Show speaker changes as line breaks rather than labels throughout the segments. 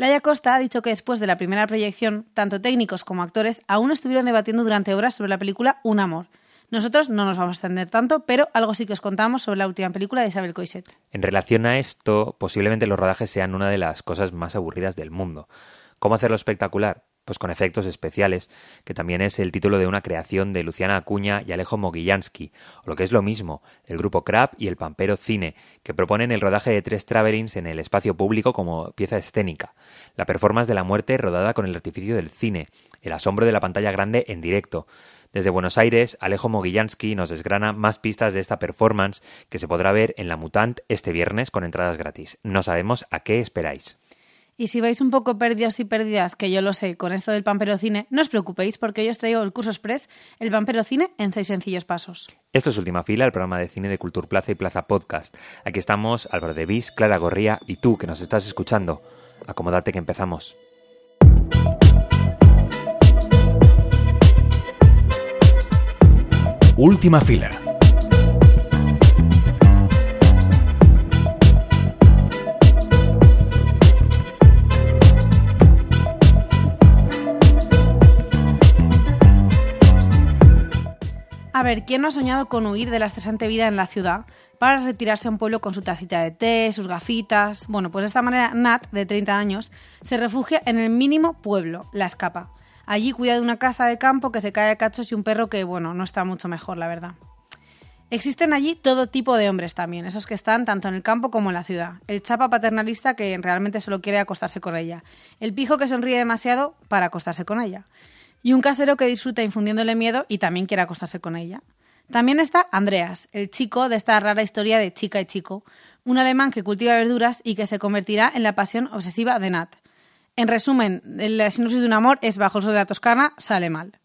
Laia Costa ha dicho que después de la primera proyección, tanto técnicos como actores aún estuvieron debatiendo durante horas sobre la película Un amor. Nosotros no nos vamos a extender tanto, pero algo sí que os contamos sobre la última película de Isabel Coixet.
En relación a esto, posiblemente los rodajes sean una de las cosas más aburridas del mundo. ¿Cómo hacerlo espectacular? Pues con efectos especiales, que también es el título de una creación de Luciana Acuña y Alejo Mogillansky, o lo que es lo mismo, el grupo Crab y el Pampero Cine, que proponen el rodaje de tres travelings en el espacio público como pieza escénica, la performance de la muerte rodada con el artificio del cine, el asombro de la pantalla grande en directo, desde Buenos Aires, Alejo Mogillansky nos desgrana más pistas de esta performance que se podrá ver en La Mutant este viernes con entradas gratis. No sabemos a qué esperáis.
Y si vais un poco perdidos y perdidas, que yo lo sé, con esto del Pampero Cine, no os preocupéis porque yo os traigo el curso express, el Pampero Cine en seis sencillos pasos.
Esto es Última Fila, el programa de cine de Cultura Plaza y Plaza Podcast. Aquí estamos Álvaro de Vis, Clara Gorría y tú que nos estás escuchando. Acomódate que empezamos.
Última Fila.
Ver, ¿quién no ha soñado con huir de la estresante vida en la ciudad para retirarse a un pueblo con su tacita de té, sus gafitas? Bueno, pues de esta manera Nat, de 30 años, se refugia en el mínimo pueblo, La Escapa. Allí cuida de una casa de campo que se cae a cachos y un perro que, bueno, no está mucho mejor, la verdad. Existen allí todo tipo de hombres también, esos que están tanto en el campo como en la ciudad. El chapa paternalista que realmente solo quiere acostarse con ella. El pijo que sonríe demasiado para acostarse con ella. Y un casero que disfruta infundiéndole miedo y también quiere acostarse con ella. También está Andreas, el chico de esta rara historia de chica y chico, un alemán que cultiva verduras y que se convertirá en la pasión obsesiva de Nat. En resumen, la sinopsis de un amor es bajo el sol de la Toscana, sale mal.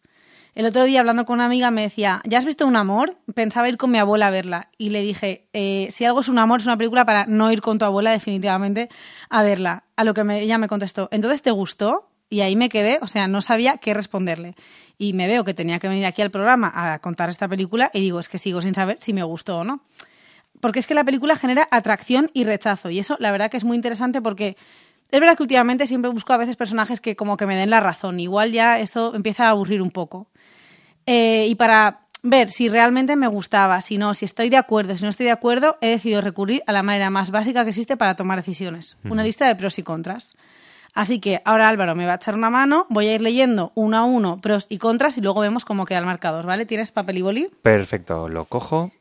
El otro día hablando con una amiga me decía, ¿ya has visto un amor? Pensaba ir con mi abuela a verla. Y le dije, eh, si algo es un amor, es una película para no ir con tu abuela definitivamente a verla. A lo que ella me contestó, ¿entonces te gustó? Y ahí me quedé, o sea, no sabía qué responderle. Y me veo que tenía que venir aquí al programa a contar esta película y digo, es que sigo sin saber si me gustó o no. Porque es que la película genera atracción y rechazo. Y eso la verdad que es muy interesante porque es verdad que últimamente siempre busco a veces personajes que como que me den la razón. Igual ya eso empieza a aburrir un poco. Eh, y para ver si realmente me gustaba, si no, si estoy de acuerdo, si no estoy de acuerdo, he decidido recurrir a la manera más básica que existe para tomar decisiones. Una lista de pros y contras. Así que ahora Álvaro me va a echar una mano, voy a ir leyendo uno a uno pros y contras y luego vemos cómo queda el marcador, ¿vale? ¿Tienes papel y boli?
Perfecto, lo cojo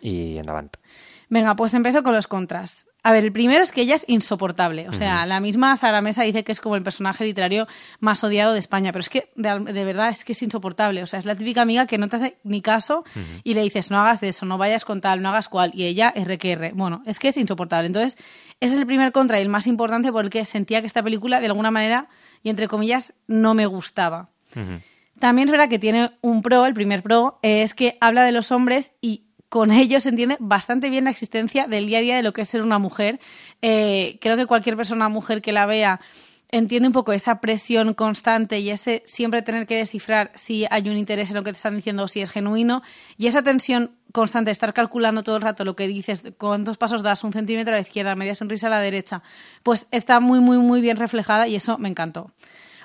y en adelante.
Venga, pues empiezo con los contras. A ver, el primero es que ella es insoportable. O sea, la misma Sara Mesa dice que es como el personaje literario más odiado de España, pero es que de, verdad es que es insoportable. O sea, es la típica amiga que no te hace ni caso y le dices, no hagas de eso, no vayas con tal, no hagas cual. Y ella es R. Bueno, es que es insoportable. Entonces, es el primer contra y el más importante porque sentía que esta película, de alguna manera, y entre comillas, no me gustaba. También es verdad que tiene un pro, el primer pro, es que habla de los hombres y con ello se entiende bastante bien la existencia del día a día de lo que es ser una mujer. Eh, creo que cualquier persona mujer que la vea entiende un poco esa presión constante y ese siempre tener que descifrar si hay un interés en lo que te están diciendo o si es genuino y esa tensión constante estar calculando todo el rato lo que dices, cuántos pasos das, un centímetro a la izquierda, media sonrisa a la derecha, pues está muy, muy, muy bien reflejada y eso me encantó.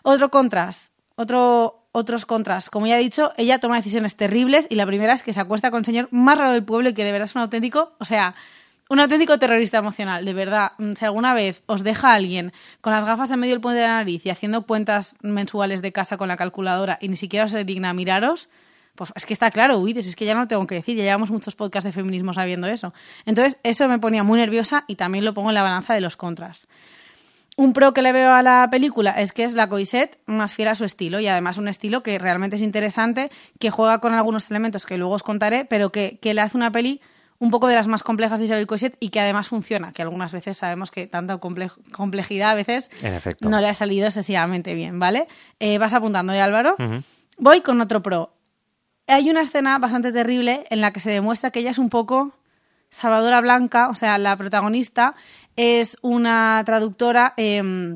Otro contraste, otro, otros contras. Como ya he dicho, ella toma decisiones terribles y la primera es que se acuesta con el señor más raro del pueblo y que de verdad es un auténtico, o sea, un auténtico terrorista emocional, de verdad. Mm, si alguna vez os deja alguien con las gafas en medio del puente de la nariz y haciendo cuentas mensuales de casa con la calculadora y ni siquiera se digna a miraros, pues es que está claro, huides, es que ya no lo tengo que decir, ya llevamos muchos podcasts de feminismo sabiendo eso. Entonces, eso me ponía muy nerviosa y también lo pongo en la balanza de los contras. Un pro que le veo a la película es que es la Coisette más fiel a su estilo y además un estilo que realmente es interesante, que juega con algunos elementos que luego os contaré, pero que, le hace una peli un poco de las más complejas de Isabel Coixet y que además funciona, que algunas veces sabemos que tanta complejidad a veces no le ha salido excesivamente bien, ¿vale? Eh, vas apuntando, ¿eh, Álvaro? Voy con otro pro. Hay una escena bastante terrible en la que se demuestra que ella es un poco Salvadora Blanca, o sea, la protagonista, es una traductora em,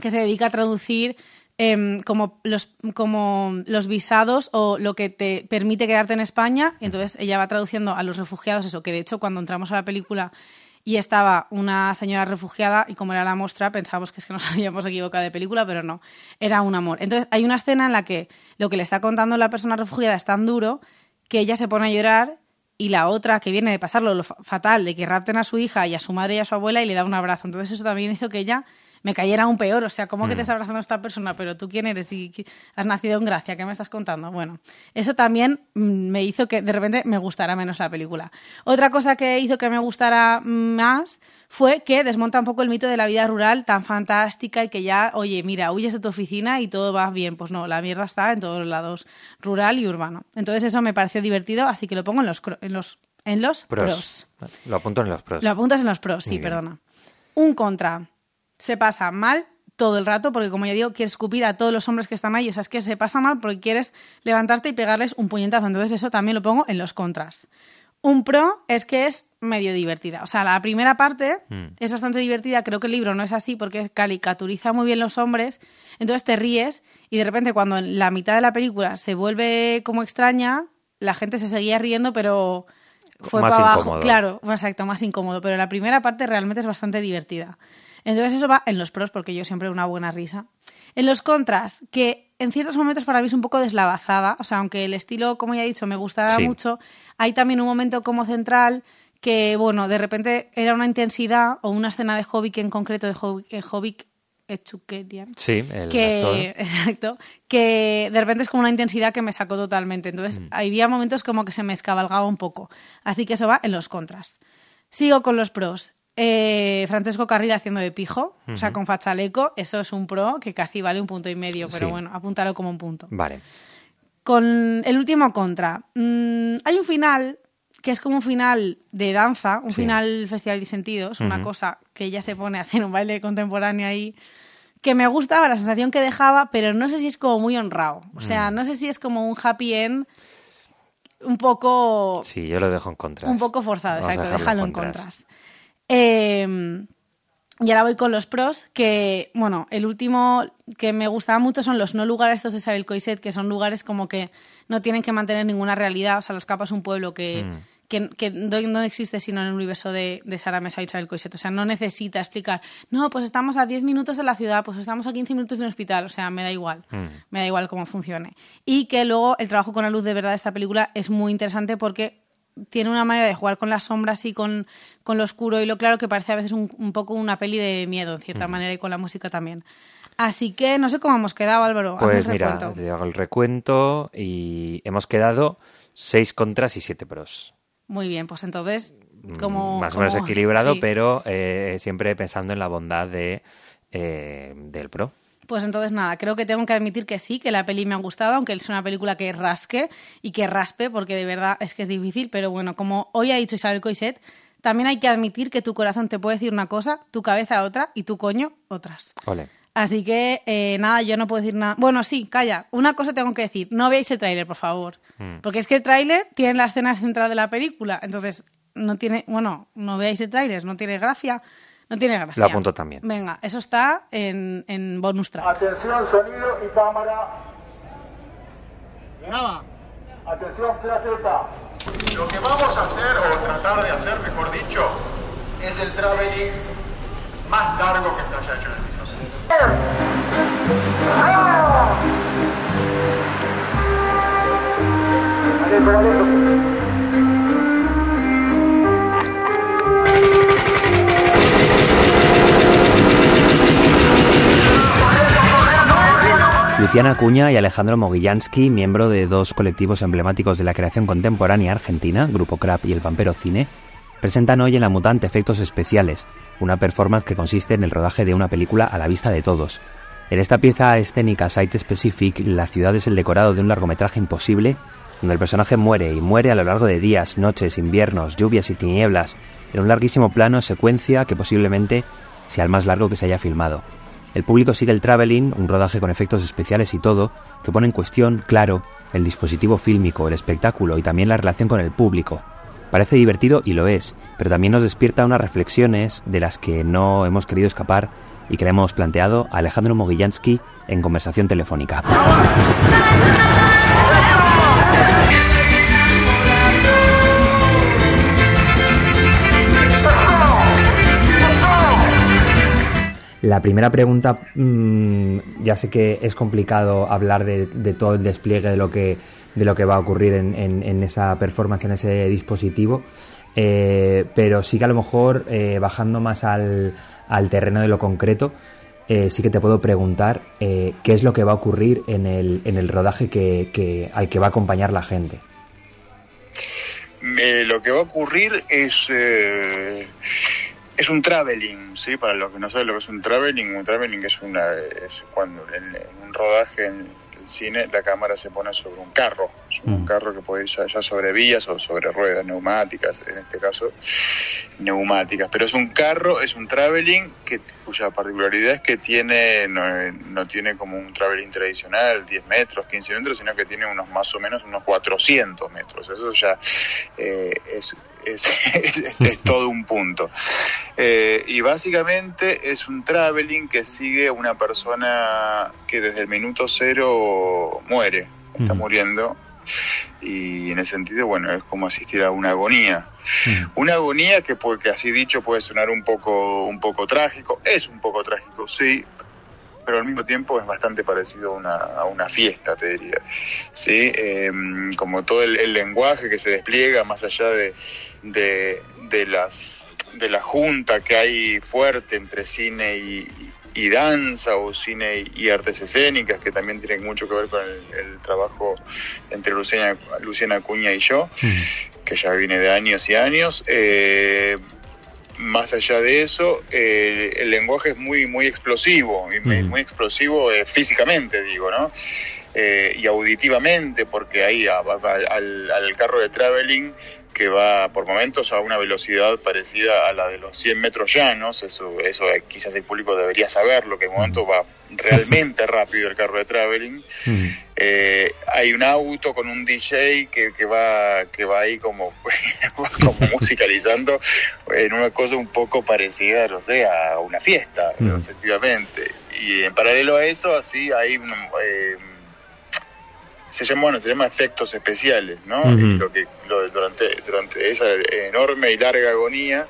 que se dedica a traducir em, como, los, como los visados o lo que te permite quedarte en España. entonces ella va traduciendo a los refugiados eso, que de hecho cuando entramos a la película y estaba una señora refugiada y como era la muestra pensábamos que es que nos habíamos equivocado de película, pero no, era un amor. Entonces hay una escena en la que lo que le está contando la persona refugiada es tan duro que ella se pone a llorar y la otra que viene de pasarlo lo fatal de que rapten a su hija y a su madre y a su abuela y le da un abrazo. Entonces eso también hizo que ella me cayera aún peor. O sea, ¿cómo que te mm. está abrazando esta persona? Pero tú quién eres y has nacido en Gracia, ¿qué me estás contando? Bueno, eso también mm, me hizo que de repente me gustara menos la película. Otra cosa que hizo que me gustara más fue que desmonta un poco el mito de la vida rural tan fantástica y que ya, oye, mira, huyes de tu oficina y todo va bien. Pues no, la mierda está en todos los lados, rural y urbano. Entonces eso me pareció divertido, así que lo pongo en los, en los, en los pros.
Lo apunto en los pros.
Lo apuntas en los pros, sí, perdona. Un contra se pasa mal todo el rato, porque como ya digo, quieres escupir a todos los hombres que están ahí, o sea, es que se pasa mal porque quieres levantarte y pegarles un puñetazo, entonces eso también lo pongo en los contras. Un pro es que es medio divertida. O sea, la primera parte mm. es bastante divertida. Creo que el libro no es así porque caricaturiza muy bien los hombres. Entonces te ríes y de repente cuando en la mitad de la película se vuelve como extraña, la gente se seguía riendo, pero fue para abajo. Claro, exacto, más incómodo. Pero la primera parte realmente es bastante divertida. Entonces eso va en los pros, porque yo siempre una buena risa. En los contras, que en ciertos momentos para mí es un poco deslavazada, o sea, aunque el estilo, como ya he dicho, me gustaba mucho, hay también un momento como central que, bueno, de repente era una intensidad o una escena de Hobbit en concreto, de Hobbit, eh,
Sí,
el que, exacto, que de repente es como una intensidad que me sacó totalmente. Entonces, mm. había momentos como que se me escabalgaba un poco. Así que eso va en los contras. Sigo con los pros. Eh, Francesco Carril haciendo de pijo, o sea, con fachaleco, eso es un pro que casi vale un punto y medio, pero bueno, apúntalo como un punto.
Vale.
Con el último contra, mm, hay un final que es como un final de danza, un final Festival de Sentidos, una cosa que ella se pone a hacer un baile contemporáneo ahí, que me gustaba la sensación que dejaba, pero no sé si es como muy honrado. O sea, mm. no sé si es como un happy end un poco...
Sí, yo lo dejo en contras.
Un poco forzado, exacto, déjalo en contras. Eh, y ahora voy con los pros, que, bueno, el último que me gustaba mucho son los no lugares estos de Isabel Coiset, que son lugares como que no tienen que mantener ninguna realidad, o sea, Los Capas es un pueblo que, mm. que, no, existe sino en el universo de, de Sara Mesa y Isabel Coiset, o sea, no necesita explicar, no, pues estamos a 10 minutos de la ciudad, pues estamos a 15 minutos de un hospital, o sea, me da igual, mm. me da igual cómo funcione. Y que luego el trabajo con la luz de verdad de esta película es muy interesante porque tiene una manera de jugar con las sombras y con, con lo oscuro y lo claro que parece a veces un, un poco una peli de miedo, en cierta manera, y con la música también. Así que no sé cómo hemos quedado, Álvaro.
Pues mira, te hago el recuento y hemos quedado seis contras y siete pros.
Muy bien, pues entonces, mm, como...
Más o menos equilibrado, pero eh, siempre pensando en la bondad de, eh, del pro.
Pues entonces nada, creo que tengo que admitir que sí, que la peli me ha gustado, aunque es una película que rasque y que raspe, porque de verdad es que es difícil, pero bueno, como hoy ha dicho Isabel Coiset, también hay que admitir que tu corazón te puede decir una cosa, tu cabeza otra y tu coño otras. Así que eh, nada, yo no puedo decir nada. Bueno, sí, calla. Una cosa tengo que decir. No veáis el tráiler, por favor. Mm. Porque es que el tráiler tiene la escena central de la película. Entonces, no tiene... Bueno, no veáis el tráiler, no tiene gracia. No tiene gracia.
Lo apunto también.
Venga, eso está en, en bonus track.
Atención, sonido y cámara. Graba. Atención, plaqueta. Lo que vamos a hacer, o tratar de hacer, mejor dicho, es el traveling más largo que se haya hecho en el piso.
Luciana Acuña y Alejandro Mogillansky, miembro de dos colectivos emblemáticos de la creación contemporánea argentina, Grupo Crap y El Pampero Cine, presentan hoy en La Mutante efectos especiales, una performance que consiste en el rodaje de una película a la vista de todos. En esta pieza escénica Site Specific, la ciudad es el decorado de un largometraje imposible, donde el personaje muere y muere a lo largo de días, noches, inviernos, lluvias y tinieblas, en un larguísimo plano secuencia que posiblemente sea el más largo que se haya filmado. El público sigue el traveling, un rodaje con efectos especiales y todo, que pone en cuestión, claro, el dispositivo fílmico, el espectáculo y también la relación con el público. Parece divertido y lo es, pero también nos despierta unas reflexiones de las que no hemos querido escapar y que le hemos planteado a Alejandro Mogillansky en conversación telefónica. La primera pregunta, mm, ya sé que es complicado hablar de, todo el despliegue de lo que, de lo que va a ocurrir en, esa performance, en ese dispositivo, eh, pero sí que a lo mejor eh, bajando más al, al, terreno de lo concreto, eh, sí que te puedo preguntar qué es lo que va a ocurrir en el, en el rodaje que, que, al que va a acompañar la gente.
lo que va a ocurrir es es un traveling, ¿sí? Para los que no saben lo que es un traveling, un traveling es, una, es cuando en, un rodaje en el cine la cámara se pone sobre un carro, es un mm. carro que puede ir ya, sobre vías o sobre ruedas neumáticas, en este caso neumáticas, pero es un carro, es un traveling que, cuya particularidad es que tiene no, tiene como un traveling tradicional, 10 metros, 15 metros, sino que tiene unos más o menos unos 400 metros, eso ya eh, es es, es, todo un punto. Eh, y básicamente es un traveling que sigue a una persona que desde el minuto cero muere, está muriendo. Y en ese sentido, bueno, es como asistir a una agonía. Una agonía que, que así dicho puede sonar un poco, un poco trágico, es un poco trágico, sí, pero al mismo tiempo es bastante parecido a una, a una fiesta, te diría. ¿Sí? Em, como todo el, lenguaje que se despliega más allá de, de, las de la junta que hay fuerte entre cine y, danza o cine y artes escénicas, que también tienen mucho que ver con el, trabajo entre Luciana, Luciana Acuña y yo, que ya viene de años y años. Eh, más allá de eso, eh, el lenguaje es muy, muy explosivo, muy explosivo eh, físicamente, digo, ¿no? Eh, y auditivamente, porque ahí al, al, carro de traveling que va por momentos a una velocidad parecida a la de los 100 metros llanos, eso, eso quizás el público debería saberlo, que en momento va realmente rápido el carro de traveling. Eh, hay un auto con un DJ que, que, va, que va ahí como, como musicalizando en una cosa un poco parecida, no sé, a una fiesta, efectivamente. Y en paralelo a eso, así hay... Eh, se llama, bueno, se llama efectos especiales, ¿no? Lo que durante, durante esa enorme y larga agonía,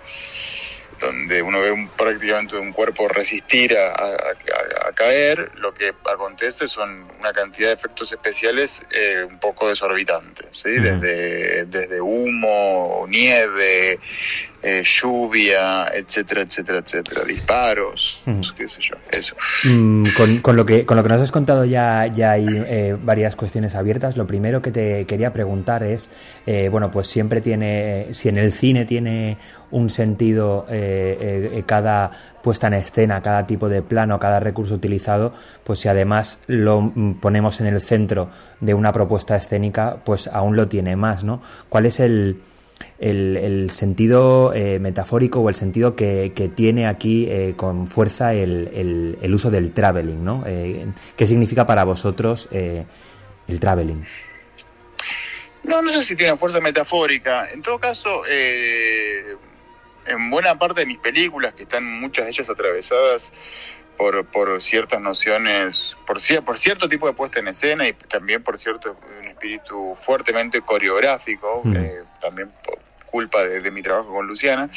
donde uno ve prácticamente un cuerpo resistir a, caer, lo que acontece son una cantidad de efectos especiales eh, un poco desorbitantes, ¿sí? desde, desde humo, nieve, eh, lluvia, etcétera, etcétera, etcétera, disparos, qué sé yo, eso.
Mm, con, lo que, con lo que nos has contado ya, ya hay eh, varias cuestiones abiertas. Lo primero que te quería preguntar es, eh, bueno, pues siempre tiene, si en el cine tiene un sentido cada puesta en escena, cada tipo de plano, cada recurso utilizado, pues si además lo mm, ponemos en el centro de una propuesta escénica, pues aún lo tiene más, ¿no? ¿Cuál es el el, sentido eh, metafórico o el sentido que, tiene aquí eh, con fuerza el, el, uso del traveling, ¿no? Eh, ¿Qué significa para vosotros el traveling?
No, no sé si tiene fuerza metafórica. En todo caso, en buena parte de mis películas, que están muchas de ellas atravesadas por, por ciertas nociones, por, por cierto tipo de puesta en escena y también por cierto un espíritu fuertemente coreográfico, mm. también por culpa de, mi trabajo con Luciana,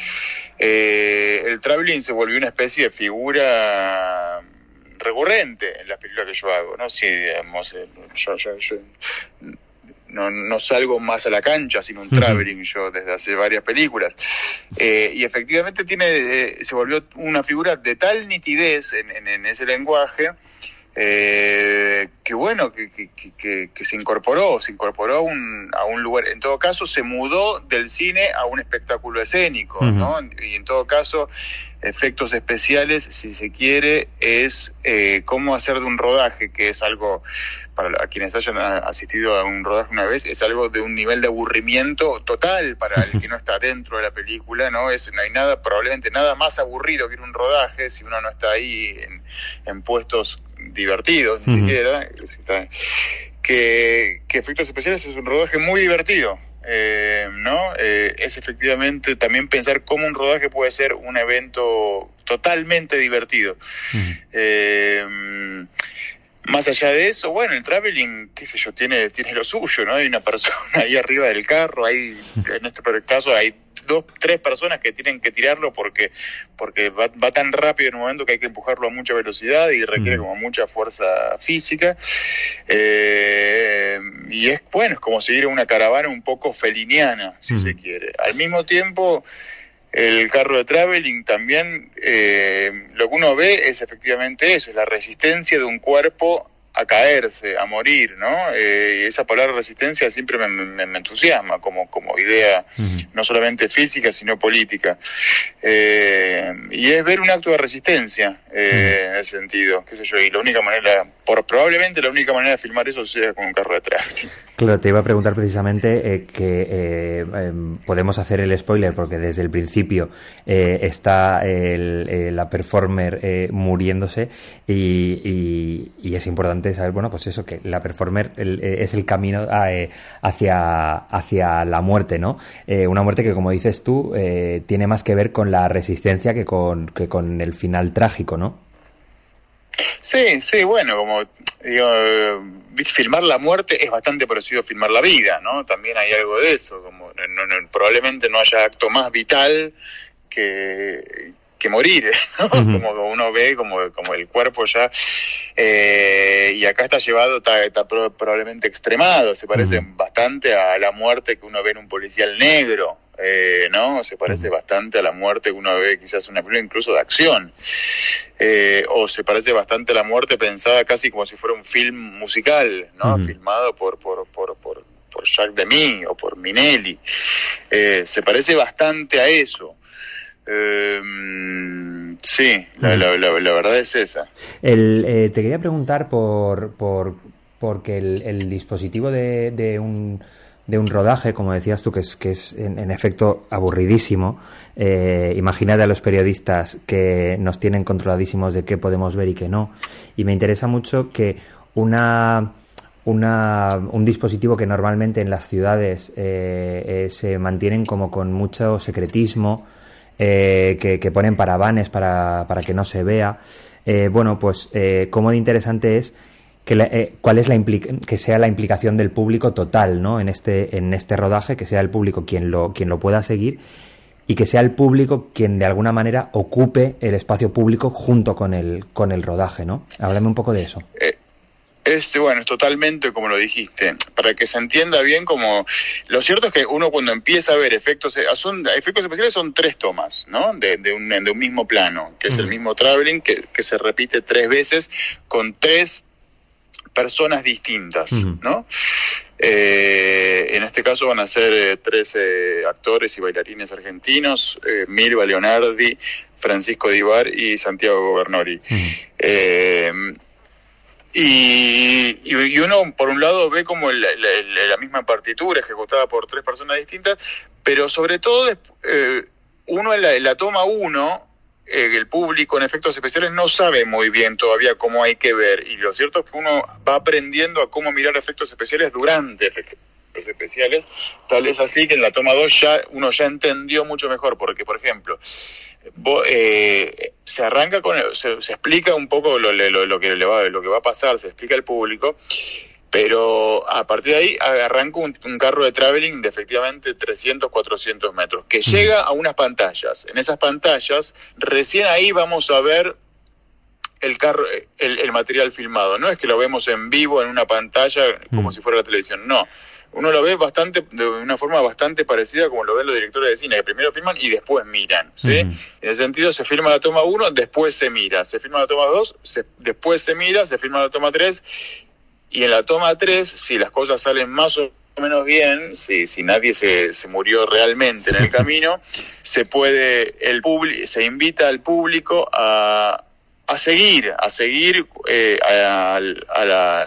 eh, el traveling se volvió una especie de figura recurrente en las películas que yo hago, ¿no? Si, digamos, eh, yo, yo, yo no, no salgo más a la cancha sin un traveling yo desde hace varias películas. Eh, y efectivamente tiene, eh, se volvió una figura de tal nitidez en, en, ese lenguaje eh, que bueno, que, que, que, se incorporó, se incorporó a un, a un lugar, en todo caso se mudó del cine a un espectáculo escénico, ¿no? Y en todo caso efectos especiales, si se quiere, es eh, cómo hacer de un rodaje, que es algo, para quienes hayan asistido a un rodaje una vez, es algo de un nivel de aburrimiento total para el que no está dentro de la película, ¿no? Es, no hay nada, probablemente nada más aburrido que ir a un rodaje si uno no está ahí en, puestos divertidos, ni siquiera, que, que efectos especiales es un rodaje muy divertido eh, ¿no? Eh, es efectivamente también pensar cómo un rodaje puede ser un evento totalmente divertido. Eh, más allá de eso, bueno, el traveling, qué sé yo, tiene, tiene lo suyo, ¿no? Hay una persona ahí arriba del carro, hay, en este caso hay dos, tres personas que tienen que tirarlo porque, porque va, tan rápido en un momento que hay que empujarlo a mucha velocidad y requiere mm. como mucha fuerza física. Eh, y es bueno, es como seguir una caravana un poco feliniana, si se quiere. Al mismo tiempo, el carro de traveling también, eh, lo que uno ve es efectivamente eso, es la resistencia de un cuerpo a caerse, a morir, ¿no? Eh, esa palabra resistencia siempre me, entusiasma como, como idea, no solamente física, sino política. Eh, y es ver un acto de resistencia eh, en ese sentido, qué sé yo, y la única manera, por probablemente la única manera de filmar eso sea con un carro detrás.
Claro, te iba a preguntar precisamente que em, podemos hacer el spoiler, porque desde el principio está la performer muriéndose y, y es importante saber, bueno, pues eso, que la performer eh, es el camino eh, hacia, hacia la muerte, ¿no? Eh, una muerte que, como dices tú, tiene más que ver con la resistencia que con, que con el final trágico, ¿no?
Sí, sí, bueno, como digo, filmar la muerte es bastante parecido a filmar la vida, ¿no? También hay algo de eso, como probablemente no haya acto más vital que, que morir, ¿no? Como uno ve, como, como el cuerpo ya, eh, y acá está llevado, está, probablemente extremado, se parece bastante a la muerte que uno ve en un policial negro, eh, ¿no? Se parece bastante a la muerte que uno ve quizás en una película incluso de acción, eh, o se parece bastante a la muerte pensada casi como si fuera un film musical, ¿no? Filmado por, por, por, por, por Jacques Demy o por Minelli. se parece bastante a eso. Eh, sí, la, verdad es esa.
El, eh, te quería preguntar por, por porque el, dispositivo de, de, un, de un rodaje, como decías tú, que es, que es en, efecto aburridísimo. Eh, imagínate a los periodistas que nos tienen controladísimos de qué podemos ver y qué no. Y me interesa mucho que una, una, un dispositivo que normalmente en las ciudades eh, se mantienen como con mucho secretismo, eh, que, ponen parabanes para, para que no se vea. Eh, bueno, pues eh, cómo de interesante es que eh, cuál es la que sea la implicación del público total, ¿no? En este en este rodaje, que sea el público quien lo quien lo pueda seguir y que sea el público quien de alguna manera ocupe el espacio público junto con el con el rodaje, ¿no? Háblame un poco de eso.
Este, bueno, es totalmente como lo dijiste, para que se entienda bien como... Lo cierto es que uno cuando empieza a ver efectos, eh, son, efectos especiales son tres tomas, ¿no? De, de, un, de un mismo plano, que es el mismo traveling, que, que se repite tres veces con tres personas distintas, ¿no? Eh, en este caso van a ser eh, tres actores y bailarines argentinos, eh, Milva Leonardi, Francisco Divar y Santiago Gobernori. Y, y, uno, por un lado, ve como la, misma partitura ejecutada por tres personas distintas, pero sobre todo, eh, uno en la, toma uno, eh, el público en efectos especiales no sabe muy bien todavía cómo hay que ver. Y lo cierto es que uno va aprendiendo a cómo mirar efectos especiales durante efectos especiales. Tal es así que en la toma dos ya uno ya entendió mucho mejor, porque, por ejemplo, eh, se arranca con, se, explica un poco lo, que le va, lo que va a pasar, se explica al público, pero a partir de ahí arranca un, carro de traveling de efectivamente 300, 400 metros, que llega a unas pantallas. En esas pantallas, recién ahí vamos a ver el carro, el, material filmado. No es que lo vemos en vivo en una pantalla como mm. si fuera la televisión, no uno lo ve bastante de una forma bastante parecida como lo ven los directores de cine, que primero filman y después miran. ¿sí? En ese sentido, se filma la toma 1, después se mira. Se filma la toma 2, después se mira, se filma la toma 3. Y en la toma 3, si las cosas salen más o menos bien, si, si nadie se, se murió realmente en el camino, se puede, el se invita al público a, a seguir, a seguir eh, al,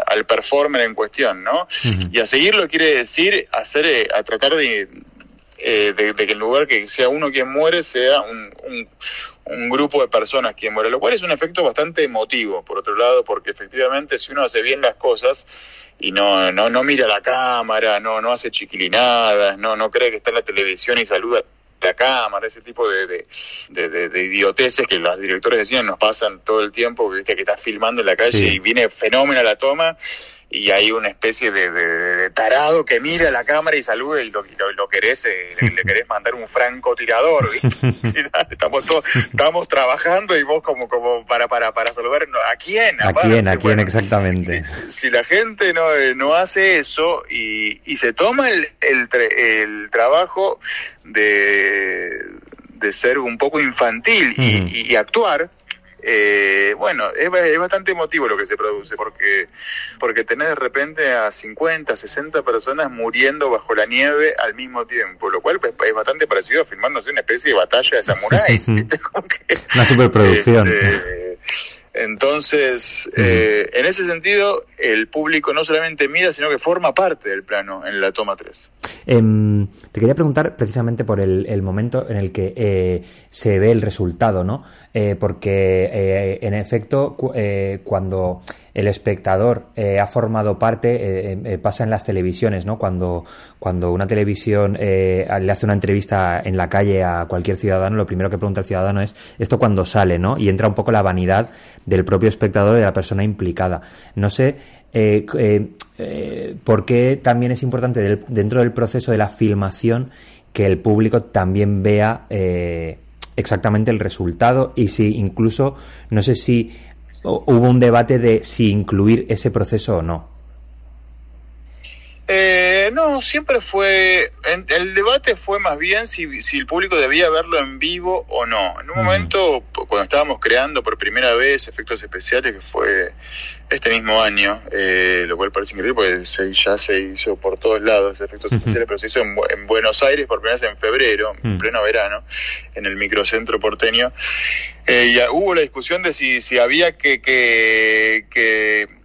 al, performer en cuestión, ¿no? Y a seguirlo quiere decir hacer, eh, a tratar eh, de, de, que en lugar que sea uno quien muere, sea un, un, grupo de personas quien muere, lo cual es un efecto bastante emotivo, por otro lado, porque efectivamente si uno hace bien las cosas y no, no, no mira la cámara, no, no hace chiquilinadas, no, no cree que está en la televisión y saluda la cámara, ese tipo de, de, de, idioteces que los directores de cine nos pasan todo el tiempo, viste que estás filmando en la calle y viene fenómeno la toma y hay una especie de, tarado que mira a la cámara y saluda y lo, lo, querés, eh, le, querés mandar un francotirador, estamos todos, estamos trabajando y vos como, como para, para, para saludar, ¿a quién?
¿A quién? ¿A quién exactamente?
Si, la gente no, no hace eso y, y se toma el, el, el trabajo de, de ser un poco infantil y actuar, eh, bueno, es, bastante emotivo lo que se produce, porque, porque tenés de repente a 50, 60 personas muriendo bajo la nieve al mismo tiempo, lo cual es bastante parecido a filmarnos una especie de batalla de samuráis.
una superproducción.
Este, entonces, eh, en ese sentido, el público no solamente mira, sino que forma parte del plano en la toma 3.
Em, te quería preguntar precisamente por el, momento en el que eh, se ve el resultado, ¿no? Eh, porque eh, en efecto, cuando el espectador ha formado parte, pasa en las televisiones, ¿no? Cuando, cuando una televisión le hace una entrevista en la calle a cualquier ciudadano, lo primero que pregunta el ciudadano es esto cuando sale, ¿no? Y entra un poco la vanidad del propio espectador, de la persona implicada. No sé eh, eh, eh, por qué también es importante dentro del proceso de la filmación que el público también vea exactamente el resultado y si incluso, no sé si hubo un debate de si incluir ese proceso o no.
Eh, no, siempre fue. el debate fue más bien si, si, el público debía verlo en vivo o no. En un momento, cuando estábamos creando por primera vez efectos especiales, que fue este mismo año, eh, lo cual parece increíble porque ya se hizo por todos lados efectos especiales, pero se hizo en, Buenos Aires por primera vez en febrero, en pleno verano, en el microcentro porteño. Eh, y hubo la discusión de si, si había que, que, que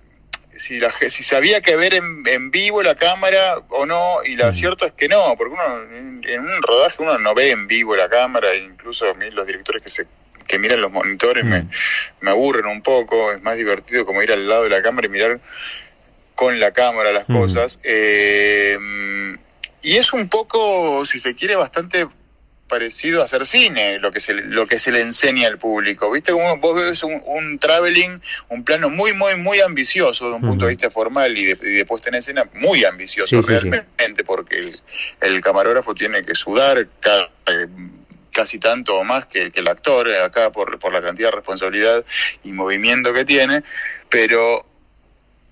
si, la, si se había que ver en, en, vivo la cámara o no, y lo cierto es que no, porque uno en un rodaje uno no ve en vivo la cámara, incluso a mí los directores que se que miran los monitores me, me aburren un poco, es más divertido como ir al lado de la cámara y mirar con la cámara las cosas. Eh, y es un poco, si se quiere, bastante parecido a hacer cine, lo que se, lo que se le enseña al público. ¿Viste? Como vos ves un, un traveling, un plano muy, muy, muy ambicioso de un punto de vista formal y de, y puesta en escena, muy ambicioso realmente, porque el, camarógrafo tiene que sudar casi tanto o más que, que el actor, acá por, por la cantidad de responsabilidad y movimiento que tiene, pero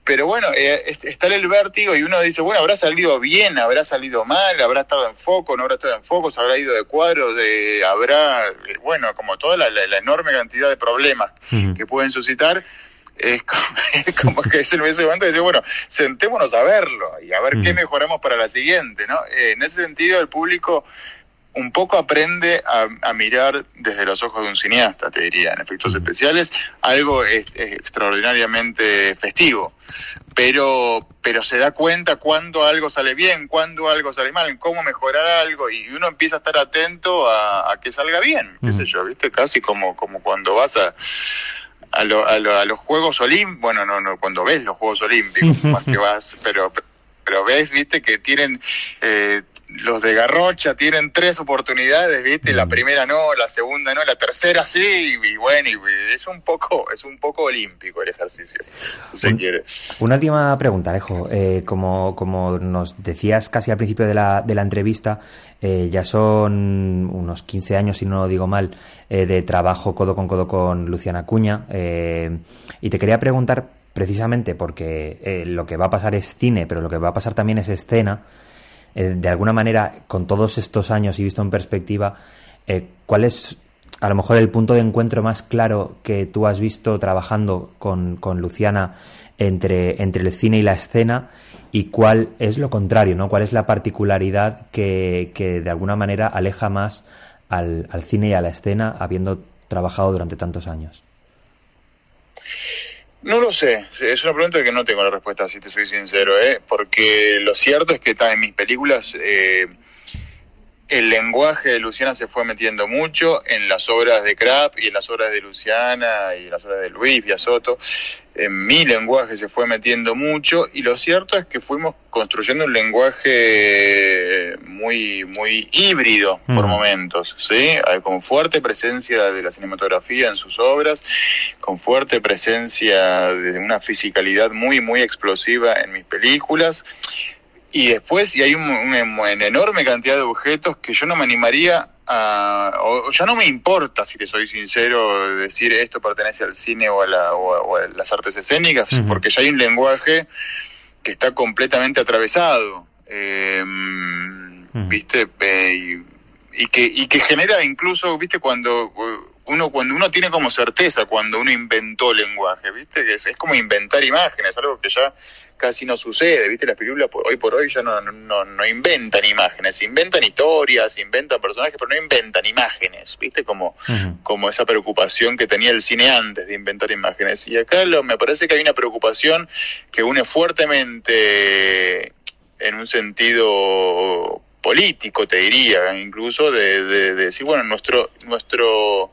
pero bueno, eh, está el vértigo y uno dice, bueno, habrá salido bien, habrá salido mal, habrá estado en foco, no habrá estado en foco, se habrá ido de cuadro, de, habrá, eh, bueno, como toda la, enorme cantidad de problemas que pueden suscitar. Es como, que es el momento de decir, bueno, sentémonos a verlo y a ver qué mejoramos para la siguiente, ¿no? Eh, en ese sentido, el público un poco aprende a, mirar desde los ojos de un cineasta, te diría, en efectos especiales, algo es, extraordinariamente festivo, pero, pero se da cuenta cuando algo sale bien, cuando algo sale mal, cómo mejorar algo, y uno empieza a estar atento a, que salga bien, qué sé yo, viste, casi como, como cuando vas a... A, a, los Juegos Olímpicos, bueno, no, no, cuando ves los Juegos Olímpicos, más que vas, pero, pero ves, viste, que tienen eh, los de Garrocha tienen tres oportunidades, ¿viste? La mm. primera no, la segunda no, la tercera sí, y, bueno, y, es un poco es un poco olímpico el ejercicio, si quiere.
Una última pregunta, Alejo. Eh, como, como nos decías casi al principio de la, de la entrevista, eh, ya son unos 15 años, si no lo digo mal, eh, de trabajo codo con codo con Luciana Cuña. y te quería preguntar precisamente porque lo que va a pasar es cine, pero lo que va a pasar también es escena. Eh, de alguna manera, con todos estos años y visto en perspectiva, eh, ¿cuál es a lo mejor el punto de encuentro más claro que tú has visto trabajando con, Luciana entre, entre el cine y la escena? ¿Y cuál es lo contrario? ¿no? ¿Cuál es la particularidad que, que de alguna manera aleja más al, al cine y a la escena habiendo trabajado durante tantos años?
No lo sé, es una pregunta que no tengo la respuesta, si te soy sincero, ¿eh? porque lo cierto es que en mis películas eh, el lenguaje de Luciana se fue metiendo mucho en las obras de Krapp y en las obras de Luciana y en las obras de Luis Soto. En mi lenguaje se fue metiendo mucho y lo cierto es que fuimos construyendo un lenguaje muy muy híbrido por momentos, ¿sí? Con fuerte presencia de la cinematografía en sus obras, con fuerte presencia de una fisicalidad muy muy explosiva en mis películas y después, y hay una enorme cantidad de objetos que yo no me animaría a, o ya no me importa, si te soy sincero, decir esto pertenece al cine o a, las artes escénicas, porque ya hay un lenguaje que está completamente atravesado, em, ¿viste? Eh, y, que, y que genera incluso, ¿viste? Cuando uno cuando uno tiene como certeza cuando uno inventó lenguaje, ¿viste? Que es, es como inventar imágenes, algo que ya casi no sucede, ¿viste? Las películas hoy por hoy ya no, no, no inventan imágenes, inventan historias, inventan personajes, pero no inventan imágenes, ¿viste? Como, como esa preocupación que tenía el cine antes de inventar imágenes. Y acá lo, me parece que hay una preocupación que une fuertemente en un sentido político, te diría, incluso de, de, decir, bueno, nuestro, nuestro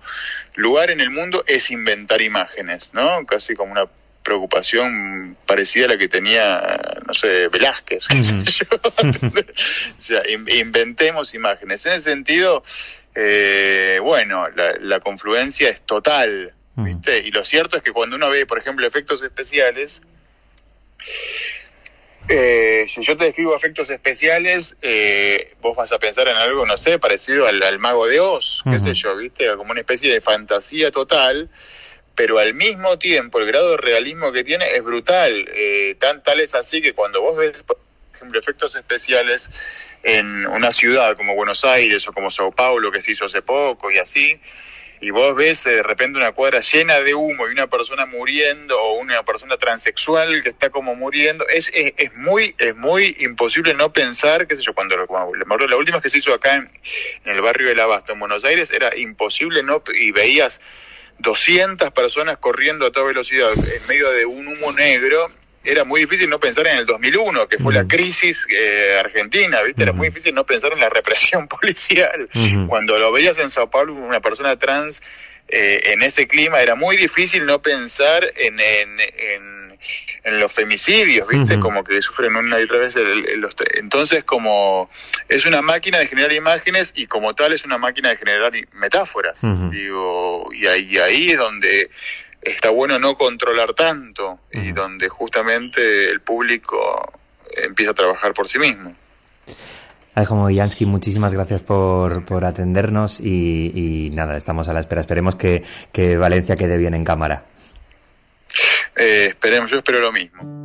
lugar en el mundo es inventar imágenes, ¿no? Casi como una preocupación parecida a la que tenía, no sé, Velázquez. o sea, inventemos imágenes. En ese sentido, eh, bueno, la, confluencia es total, ¿viste? Y lo cierto es que cuando uno ve, por ejemplo, efectos especiales, eh, si yo te describo efectos especiales, eh, vos vas a pensar en algo, no sé, parecido al, mago de Oz, qué sé yo, ¿viste? Como una especie de fantasía total pero al mismo tiempo el grado de realismo que tiene es brutal. Eh, tan tal es así que cuando vos ves, por ejemplo, efectos especiales en una ciudad como Buenos Aires o como Sao Paulo, que se hizo hace poco y así, y vos ves eh, de repente una cuadra llena de humo y una persona muriendo o una persona transexual que está como muriendo, es, es, muy es muy imposible no pensar, qué sé yo, cuando, la última que se hizo acá en, en el barrio del Abasto, en Buenos Aires, era imposible no y veías 200 personas corriendo a toda velocidad en medio de un humo negro, era muy difícil no pensar en el 2001, que fue la crisis eh, argentina, ¿viste? Era muy difícil no pensar en la represión policial. Cuando lo veías en Sao Paulo, una persona trans eh, en ese clima, era muy difícil no pensar en, en en los femicidios, ¿viste? Como que sufren una y otra vez. los, entonces, como es una máquina de generar imágenes y como tal es una máquina de generar metáforas. Digo, y ahí, ahí es donde está bueno no controlar tanto y donde justamente el público empieza a trabajar por sí mismo.
Alejo Jansky, muchísimas gracias por, por atendernos y, y, nada, estamos a la espera. Esperemos que, que Valencia quede bien en cámara.
Eh, esperemos, yo espero lo mismo.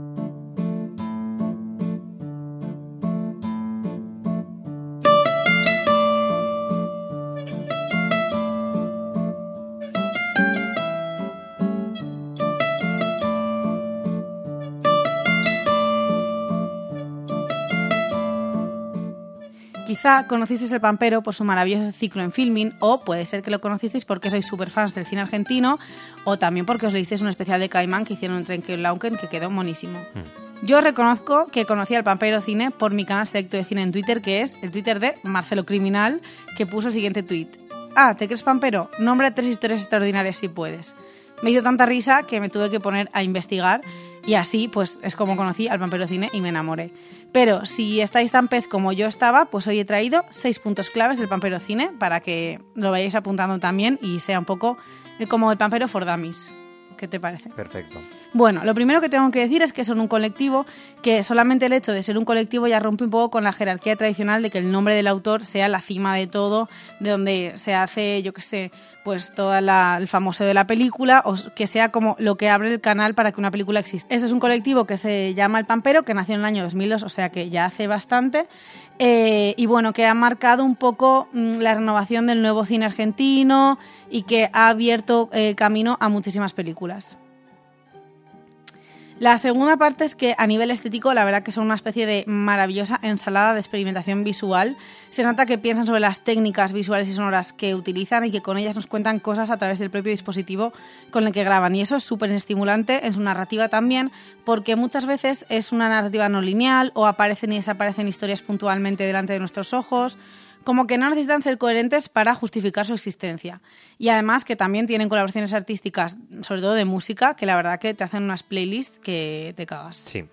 Quizá conocisteis El Pampero por su maravilloso ciclo en filming, o puede ser que lo conocisteis porque sois super fans del cine argentino, o también porque os leísteis un especial de Caimán que hicieron en Lauken que quedó monísimo. Hmm. Yo reconozco que conocí al Pampero Cine por mi canal selecto de cine en Twitter, que es el Twitter de Marcelo Criminal, que puso el siguiente tweet. Ah, ¿te crees Pampero? Nombra tres historias extraordinarias si puedes. Me hizo tanta risa que me tuve que poner a investigar y así pues es como conocí al Pampero Cine y me enamoré. Pero si estáis tan pez como yo estaba, pues hoy he traído seis puntos claves del Pampero Cine para que lo vayáis apuntando también y sea un poco como el Pampero for Dummies. ¿Qué te parece?
Perfecto.
Bueno, lo primero que tengo que decir es que son un colectivo que solamente el hecho de ser un colectivo ya rompe un poco con la jerarquía tradicional de que el nombre del autor sea la cima de todo, de donde se hace, yo qué sé, pues todo el famoso de la película o que sea como lo que abre el canal para que una película exista. Este es un colectivo que se llama El Pampero, que nació en el año 2002, o sea que ya hace bastante, eh, y bueno, que ha marcado un poco mm, la renovación del nuevo cine argentino y que ha abierto eh, camino a muchísimas películas. La segunda parte es que a nivel estético, la verdad que son una especie de maravillosa ensalada de experimentación visual. Se nota que piensan sobre las técnicas visuales y sonoras que utilizan y que con ellas nos cuentan cosas a través del propio dispositivo con el que graban. Y eso es súper estimulante en su narrativa también, porque muchas veces es una narrativa no lineal o aparecen y desaparecen historias puntualmente delante de nuestros ojos como que no necesitan ser coherentes para justificar su existencia. Y además que también tienen colaboraciones artísticas, sobre todo de música, que la verdad que te hacen unas playlists que te cagas.
Sí.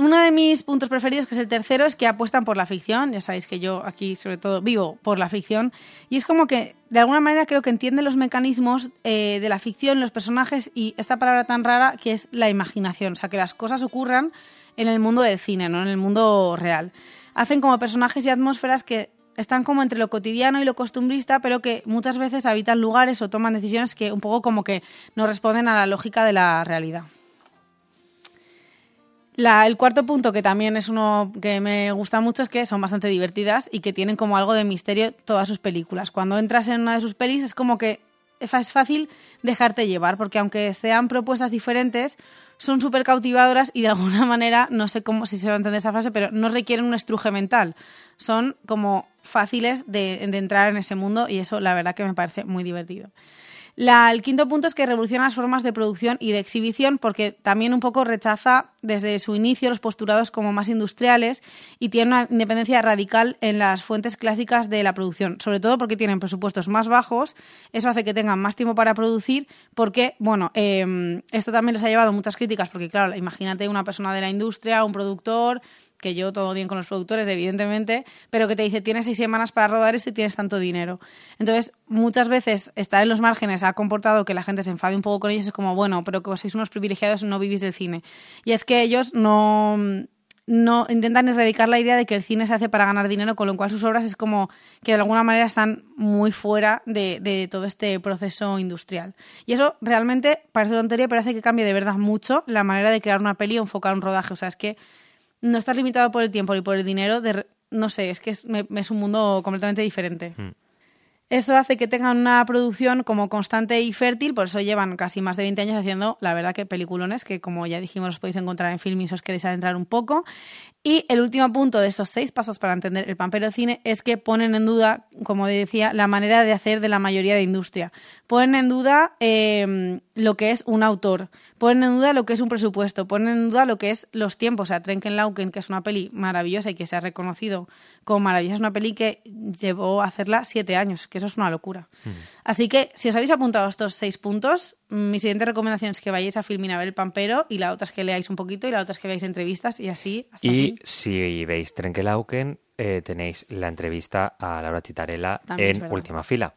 Uno de mis puntos preferidos, que es el tercero, es que apuestan por la ficción. Ya sabéis que yo aquí, sobre todo, vivo por la ficción. Y es como que, de alguna manera, creo que entiende los mecanismos eh, de la ficción, los personajes y esta palabra tan rara que es la imaginación. O sea, que las cosas ocurran en el mundo del cine, no en el mundo real. Hacen como personajes y atmósferas que están como entre lo cotidiano y lo costumbrista, pero que muchas veces habitan lugares o toman decisiones que un poco como que no responden a la lógica de la realidad el cuarto punto, que también es uno que me gusta mucho, es que son bastante divertidas y que tienen como algo de misterio todas sus películas. Cuando entras en una de sus pelis es como que es fácil dejarte llevar, porque aunque sean propuestas diferentes, son súper cautivadoras y de alguna manera, no sé cómo si se va a entender esta frase, pero no requieren un estruje mental. Son como fáciles de entrar en ese mundo y eso la verdad que me parece muy divertido el quinto punto es que revoluciona las formas de producción y de exhibición porque también un poco rechaza desde su inicio los postulados como más industriales y tiene una independencia radical en las fuentes clásicas de la producción, sobre todo porque tienen presupuestos más bajos, eso hace que tengan más tiempo para producir porque, bueno, em, esto también les ha llevado muchas críticas porque, claro, imagínate una persona de la industria, un productor, que yo todo bien con los productores, evidentemente, pero que te dice tienes seis semanas para rodar esto y tienes tanto dinero. Entonces, muchas veces estar en los márgenes ha comportado que la gente se enfade un poco con ellos, es como, bueno, pero que sois unos privilegiados, no vivís del cine. Y es que ellos no, no intentan erradicar la idea de que el cine se hace para ganar dinero, con lo cual sus obras es como que de alguna manera están muy fuera de, de todo este proceso industrial. Y eso realmente parece tontería, pero hace que cambie de verdad mucho la manera de crear una peli o enfocar un rodaje. O sea, es que no estás limitado por el tiempo ni por el dinero, de, no sé, es que es, es un mundo completamente diferente. Mm. Eso hace que tengan una producción como constante y fértil, por eso llevan casi más de 20 años haciendo, la verdad, que peliculones, que como ya dijimos los podéis encontrar en Film y si os queréis adentrar un poco. Y el último punto de estos seis pasos para entender el pampero cine es que ponen en duda, como decía, la manera de hacer de la mayoría de industria. Ponen en duda em, lo que es un autor, ponen en duda lo que es un presupuesto, ponen en duda lo que es los tiempos. O sea, Trenkenlauken, que es una peli maravillosa y que se ha reconocido como maravillosa, es una peli que llevó a hacerla siete años, que eso es una locura. Así que, si os habéis apuntado estos seis puntos, mi siguiente recomendación es que vayáis a Filmin a ver el pampero y la otra es que leáis un poquito y la otra es que veáis entrevistas y así hasta
Y si veis Trenkelauken, eh, tenéis la entrevista a Laura Chitarella en última fila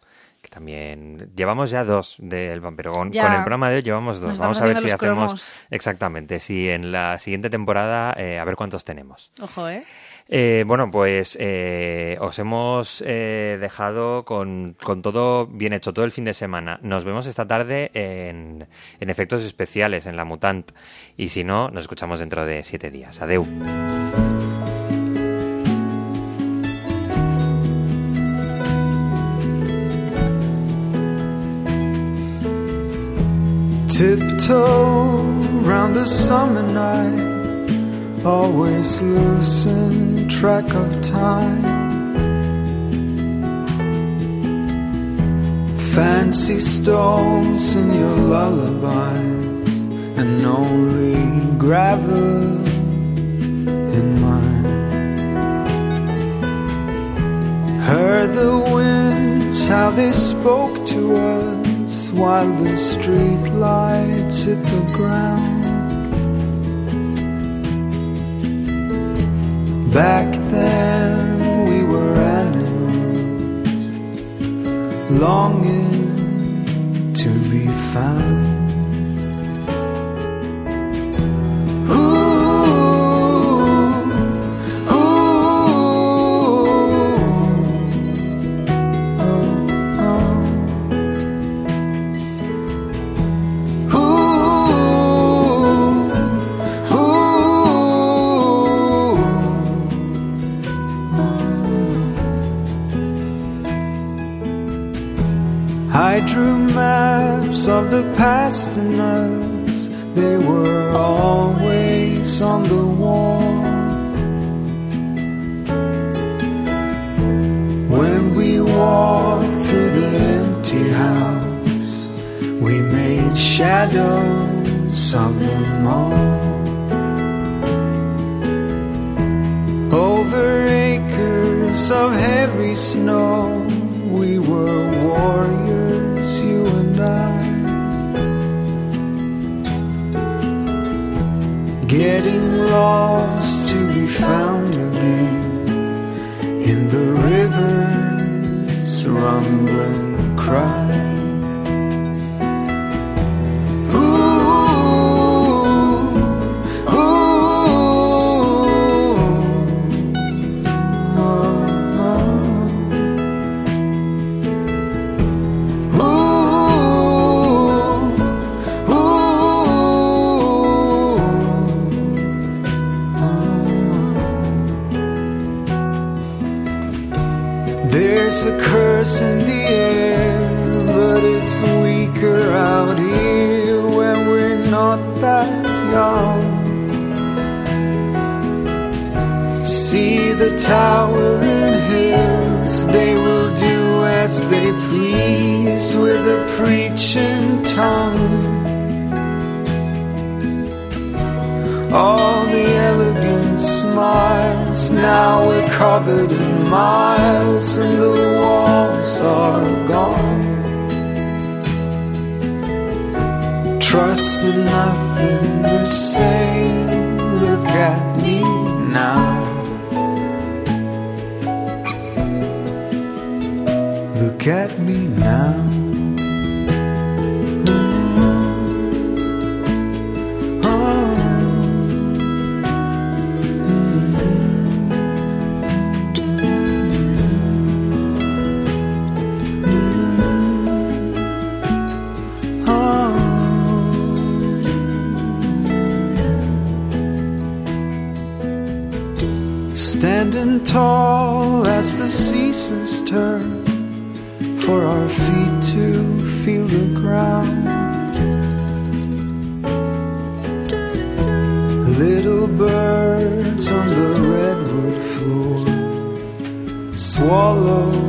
también llevamos ya dos del Vampiro. Con, el programa de hoy llevamos dos. Vamos a ver si hacemos exactamente, si en la siguiente temporada eh, a ver cuántos tenemos.
Ojo, ¿eh?
Eh, bueno, pues eh, os hemos eh, dejado con, todo bien hecho todo el fin de semana. Nos vemos esta tarde en, en efectos especiales en la Mutant. Y si no, nos escuchamos dentro de siete días. Adeu. Round the summer night always losing track of time. Fancy stones in your lullaby, and only gravel in mine. Heard the winds, how they spoke to us while the street lights hit the ground. Back then we were animals, longing to be found. Rumbling cry. Towering hills, they will do as they please with a preaching tongue. All the elegant smiles now we're covered in miles and the walls are gone. Trust in nothing we're saying. Look at me now. Look at me now. Standing tall as the seasons turn for our feet to feel the ground. Little birds on the redwood floor swallow